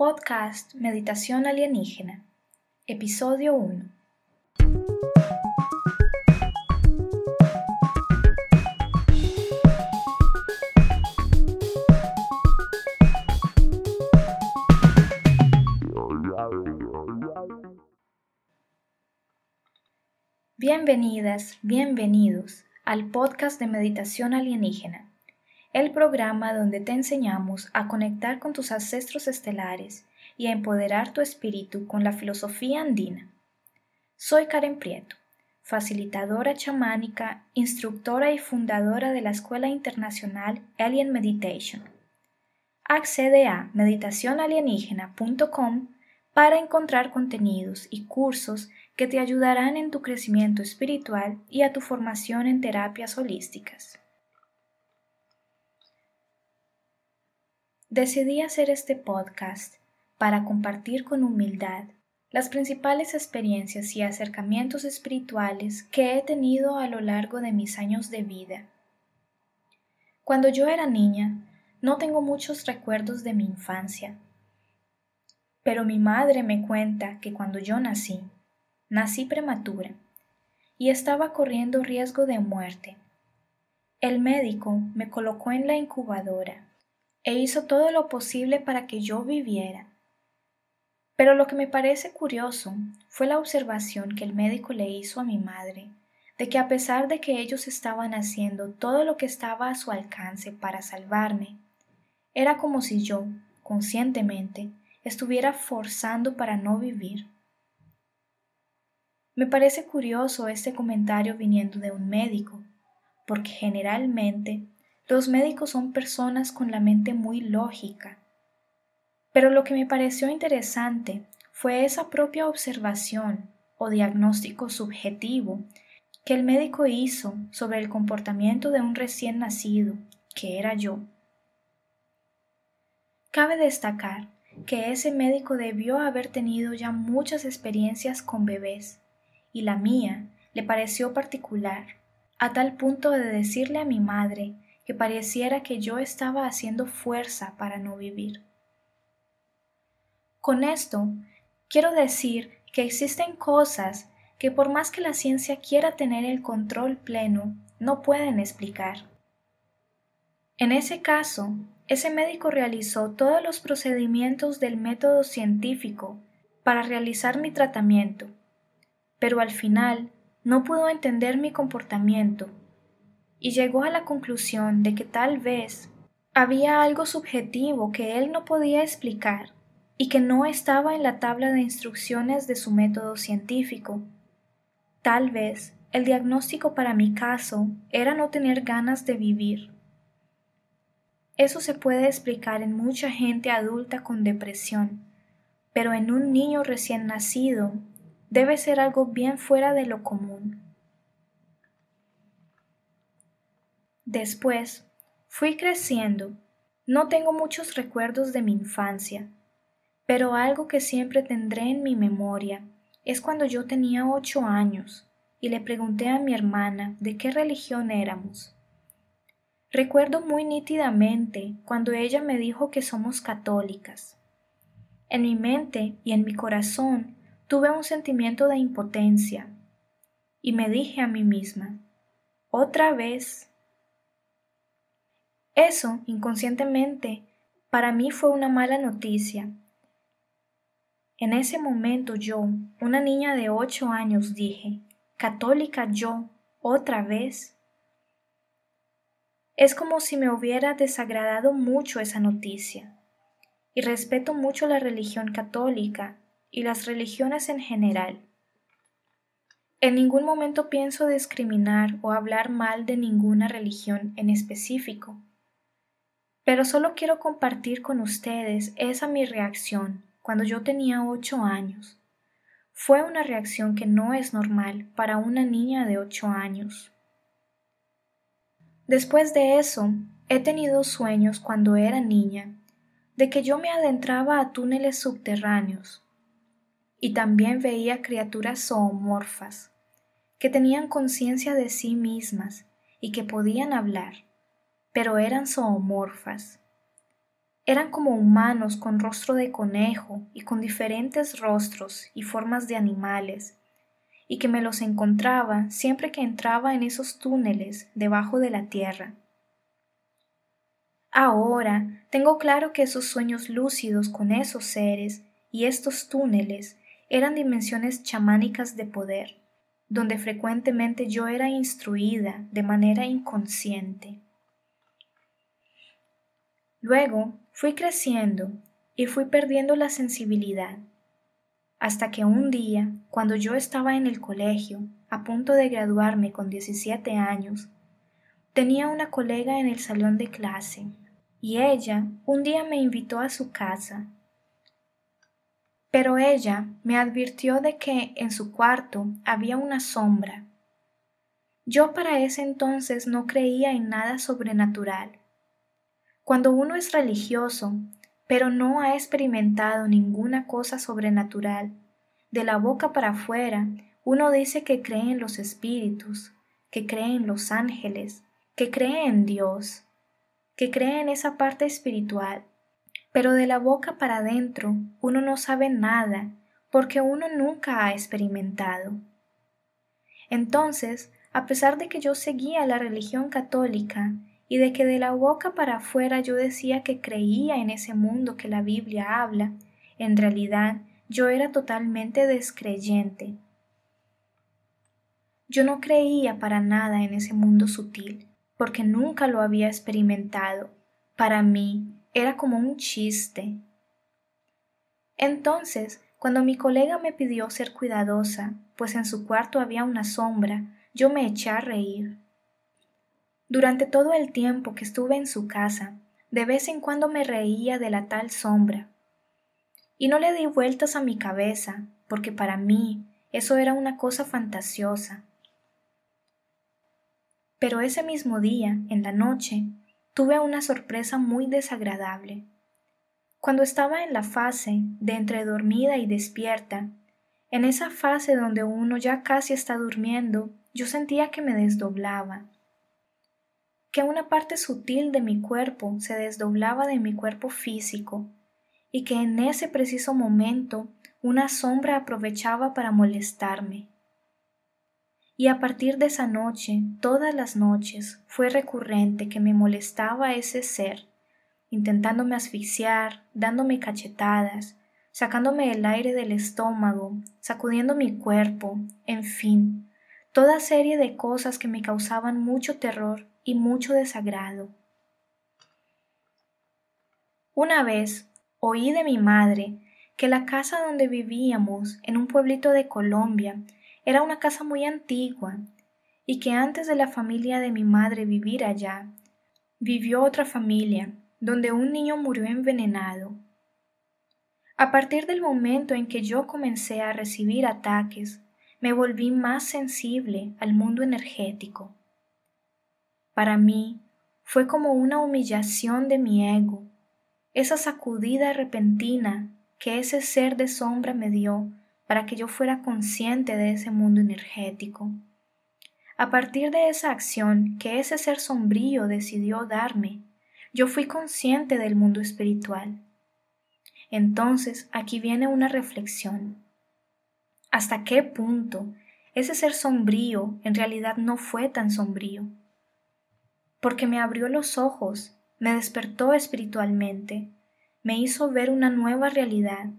Podcast Meditación Alienígena, Episodio 1. Bienvenidas, bienvenidos al podcast de Meditación Alienígena el programa donde te enseñamos a conectar con tus ancestros estelares y a empoderar tu espíritu con la filosofía andina. Soy Karen Prieto, facilitadora chamánica, instructora y fundadora de la Escuela Internacional Alien Meditation. Accede a meditacionalienígena.com para encontrar contenidos y cursos que te ayudarán en tu crecimiento espiritual y a tu formación en terapias holísticas. Decidí hacer este podcast para compartir con humildad las principales experiencias y acercamientos espirituales que he tenido a lo largo de mis años de vida. Cuando yo era niña, no tengo muchos recuerdos de mi infancia, pero mi madre me cuenta que cuando yo nací, nací prematura y estaba corriendo riesgo de muerte. El médico me colocó en la incubadora e hizo todo lo posible para que yo viviera. Pero lo que me parece curioso fue la observación que el médico le hizo a mi madre, de que a pesar de que ellos estaban haciendo todo lo que estaba a su alcance para salvarme, era como si yo, conscientemente, estuviera forzando para no vivir. Me parece curioso este comentario viniendo de un médico, porque generalmente los médicos son personas con la mente muy lógica. Pero lo que me pareció interesante fue esa propia observación o diagnóstico subjetivo que el médico hizo sobre el comportamiento de un recién nacido, que era yo. Cabe destacar que ese médico debió haber tenido ya muchas experiencias con bebés, y la mía le pareció particular, a tal punto de decirle a mi madre que pareciera que yo estaba haciendo fuerza para no vivir. Con esto, quiero decir que existen cosas que por más que la ciencia quiera tener el control pleno, no pueden explicar. En ese caso, ese médico realizó todos los procedimientos del método científico para realizar mi tratamiento, pero al final no pudo entender mi comportamiento y llegó a la conclusión de que tal vez había algo subjetivo que él no podía explicar y que no estaba en la tabla de instrucciones de su método científico. Tal vez el diagnóstico para mi caso era no tener ganas de vivir. Eso se puede explicar en mucha gente adulta con depresión, pero en un niño recién nacido debe ser algo bien fuera de lo común. Después, fui creciendo. No tengo muchos recuerdos de mi infancia, pero algo que siempre tendré en mi memoria es cuando yo tenía ocho años y le pregunté a mi hermana de qué religión éramos. Recuerdo muy nítidamente cuando ella me dijo que somos católicas. En mi mente y en mi corazón tuve un sentimiento de impotencia y me dije a mí misma, otra vez eso, inconscientemente, para mí fue una mala noticia. En ese momento yo, una niña de ocho años, dije, católica yo, otra vez. Es como si me hubiera desagradado mucho esa noticia, y respeto mucho la religión católica y las religiones en general. En ningún momento pienso discriminar o hablar mal de ninguna religión en específico pero solo quiero compartir con ustedes esa mi reacción cuando yo tenía ocho años. Fue una reacción que no es normal para una niña de ocho años. Después de eso, he tenido sueños cuando era niña de que yo me adentraba a túneles subterráneos y también veía criaturas zoomorfas que tenían conciencia de sí mismas y que podían hablar pero eran zoomorfas. eran como humanos con rostro de conejo y con diferentes rostros y formas de animales, y que me los encontraba siempre que entraba en esos túneles debajo de la tierra. Ahora tengo claro que esos sueños lúcidos con esos seres y estos túneles eran dimensiones chamánicas de poder, donde frecuentemente yo era instruida de manera inconsciente. Luego fui creciendo y fui perdiendo la sensibilidad, hasta que un día, cuando yo estaba en el colegio, a punto de graduarme con 17 años, tenía una colega en el salón de clase, y ella un día me invitó a su casa pero ella me advirtió de que en su cuarto había una sombra. Yo para ese entonces no creía en nada sobrenatural. Cuando uno es religioso, pero no ha experimentado ninguna cosa sobrenatural, de la boca para afuera uno dice que cree en los espíritus, que cree en los ángeles, que cree en Dios, que cree en esa parte espiritual, pero de la boca para adentro uno no sabe nada porque uno nunca ha experimentado. Entonces, a pesar de que yo seguía la religión católica y de que de la boca para afuera yo decía que creía en ese mundo que la Biblia habla, en realidad yo era totalmente descreyente. Yo no creía para nada en ese mundo sutil, porque nunca lo había experimentado. Para mí, era como un chiste. Entonces, cuando mi colega me pidió ser cuidadosa, pues en su cuarto había una sombra, yo me eché a reír. Durante todo el tiempo que estuve en su casa, de vez en cuando me reía de la tal sombra. Y no le di vueltas a mi cabeza, porque para mí eso era una cosa fantasiosa. Pero ese mismo día, en la noche, tuve una sorpresa muy desagradable. Cuando estaba en la fase de entre dormida y despierta, en esa fase donde uno ya casi está durmiendo, yo sentía que me desdoblaba, que una parte sutil de mi cuerpo se desdoblaba de mi cuerpo físico, y que en ese preciso momento una sombra aprovechaba para molestarme. Y a partir de esa noche, todas las noches, fue recurrente que me molestaba ese ser, intentándome asfixiar, dándome cachetadas, sacándome el aire del estómago, sacudiendo mi cuerpo, en fin, toda serie de cosas que me causaban mucho terror y mucho desagrado. Una vez oí de mi madre que la casa donde vivíamos, en un pueblito de Colombia, era una casa muy antigua y que antes de la familia de mi madre vivir allá, vivió otra familia donde un niño murió envenenado. A partir del momento en que yo comencé a recibir ataques, me volví más sensible al mundo energético. Para mí fue como una humillación de mi ego, esa sacudida repentina que ese ser de sombra me dio para que yo fuera consciente de ese mundo energético. A partir de esa acción que ese ser sombrío decidió darme, yo fui consciente del mundo espiritual. Entonces aquí viene una reflexión. ¿Hasta qué punto ese ser sombrío en realidad no fue tan sombrío? Porque me abrió los ojos, me despertó espiritualmente, me hizo ver una nueva realidad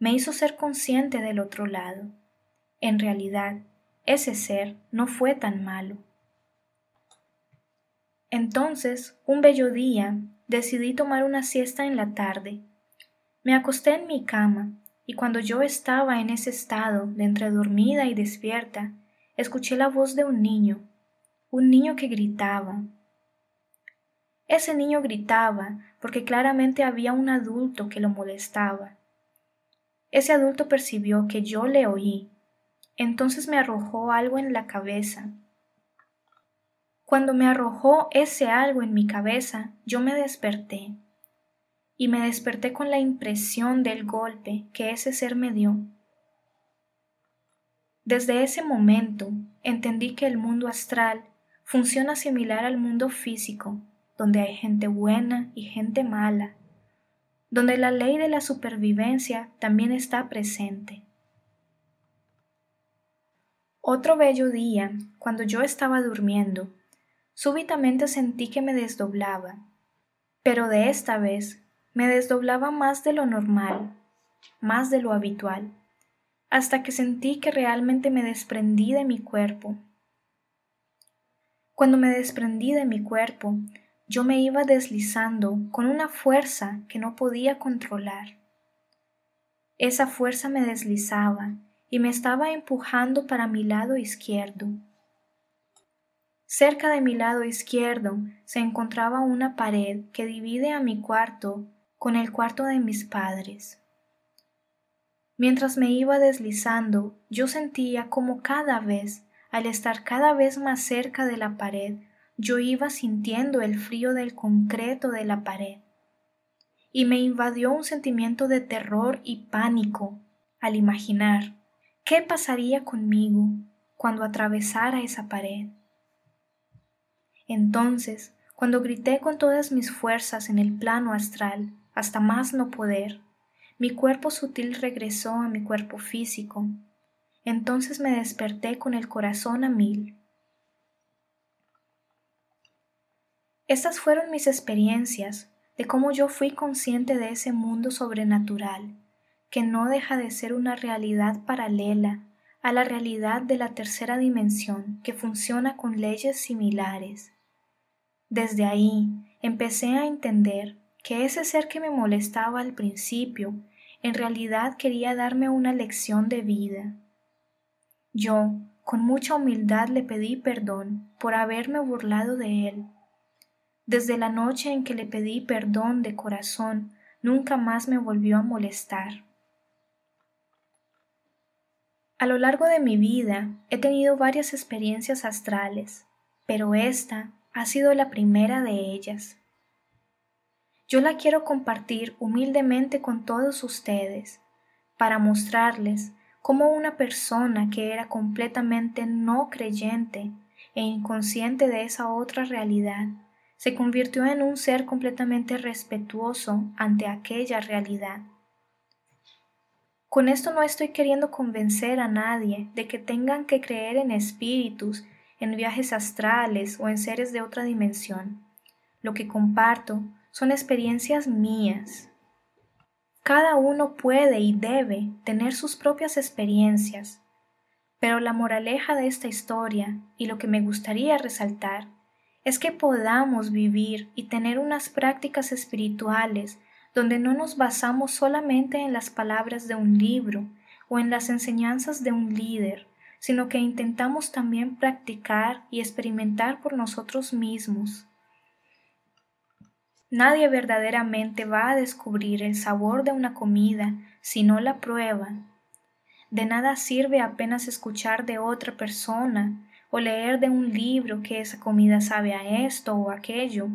me hizo ser consciente del otro lado. En realidad, ese ser no fue tan malo. Entonces, un bello día, decidí tomar una siesta en la tarde. Me acosté en mi cama, y cuando yo estaba en ese estado de entre dormida y despierta, escuché la voz de un niño, un niño que gritaba. Ese niño gritaba porque claramente había un adulto que lo molestaba. Ese adulto percibió que yo le oí. Entonces me arrojó algo en la cabeza. Cuando me arrojó ese algo en mi cabeza, yo me desperté. Y me desperté con la impresión del golpe que ese ser me dio. Desde ese momento entendí que el mundo astral funciona similar al mundo físico, donde hay gente buena y gente mala, donde la ley de la supervivencia también está presente. Otro bello día, cuando yo estaba durmiendo, súbitamente sentí que me desdoblaba, pero de esta vez me desdoblaba más de lo normal, más de lo habitual, hasta que sentí que realmente me desprendí de mi cuerpo. Cuando me desprendí de mi cuerpo, yo me iba deslizando con una fuerza que no podía controlar. Esa fuerza me deslizaba y me estaba empujando para mi lado izquierdo. Cerca de mi lado izquierdo se encontraba una pared que divide a mi cuarto con el cuarto de mis padres. Mientras me iba deslizando, yo sentía como cada vez, al estar cada vez más cerca de la pared, yo iba sintiendo el frío del concreto de la pared. Y me invadió un sentimiento de terror y pánico al imaginar ¿Qué pasaría conmigo cuando atravesara esa pared? Entonces, cuando grité con todas mis fuerzas en el plano astral, hasta más no poder, mi cuerpo sutil regresó a mi cuerpo físico. Entonces me desperté con el corazón a mil. Estas fueron mis experiencias de cómo yo fui consciente de ese mundo sobrenatural que no deja de ser una realidad paralela a la realidad de la tercera dimensión que funciona con leyes similares. Desde ahí empecé a entender que ese ser que me molestaba al principio en realidad quería darme una lección de vida. Yo, con mucha humildad, le pedí perdón por haberme burlado de él. Desde la noche en que le pedí perdón de corazón, nunca más me volvió a molestar. A lo largo de mi vida he tenido varias experiencias astrales, pero esta ha sido la primera de ellas. Yo la quiero compartir humildemente con todos ustedes para mostrarles cómo una persona que era completamente no creyente e inconsciente de esa otra realidad se convirtió en un ser completamente respetuoso ante aquella realidad. Con esto no estoy queriendo convencer a nadie de que tengan que creer en espíritus, en viajes astrales o en seres de otra dimensión. Lo que comparto son experiencias mías. Cada uno puede y debe tener sus propias experiencias, pero la moraleja de esta historia y lo que me gustaría resaltar es que podamos vivir y tener unas prácticas espirituales donde no nos basamos solamente en las palabras de un libro o en las enseñanzas de un líder, sino que intentamos también practicar y experimentar por nosotros mismos. Nadie verdaderamente va a descubrir el sabor de una comida si no la prueba. De nada sirve apenas escuchar de otra persona o leer de un libro que esa comida sabe a esto o aquello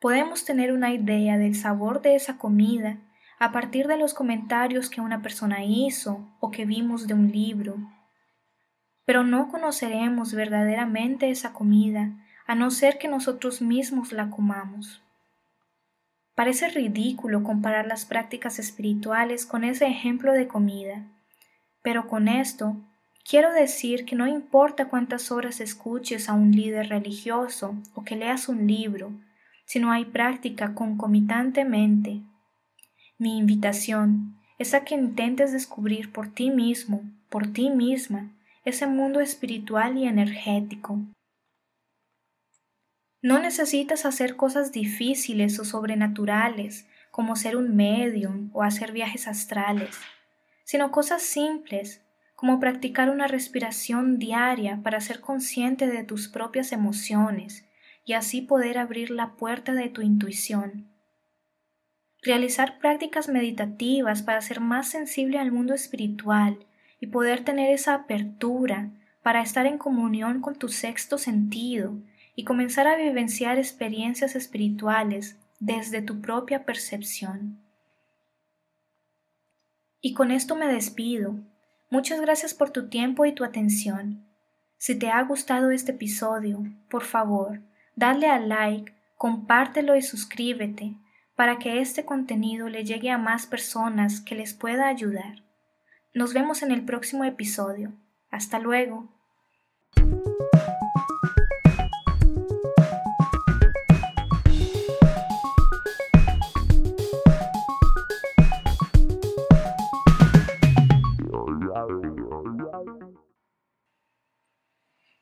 Podemos tener una idea del sabor de esa comida a partir de los comentarios que una persona hizo o que vimos de un libro. Pero no conoceremos verdaderamente esa comida a no ser que nosotros mismos la comamos. Parece ridículo comparar las prácticas espirituales con ese ejemplo de comida, pero con esto quiero decir que no importa cuántas horas escuches a un líder religioso o que leas un libro, si no hay práctica concomitantemente. Mi invitación es a que intentes descubrir por ti mismo, por ti misma, ese mundo espiritual y energético. No necesitas hacer cosas difíciles o sobrenaturales, como ser un medium o hacer viajes astrales, sino cosas simples, como practicar una respiración diaria para ser consciente de tus propias emociones y así poder abrir la puerta de tu intuición. Realizar prácticas meditativas para ser más sensible al mundo espiritual y poder tener esa apertura para estar en comunión con tu sexto sentido y comenzar a vivenciar experiencias espirituales desde tu propia percepción. Y con esto me despido. Muchas gracias por tu tiempo y tu atención. Si te ha gustado este episodio, por favor, dale a like, compártelo y suscríbete para que este contenido le llegue a más personas que les pueda ayudar. Nos vemos en el próximo episodio. Hasta luego.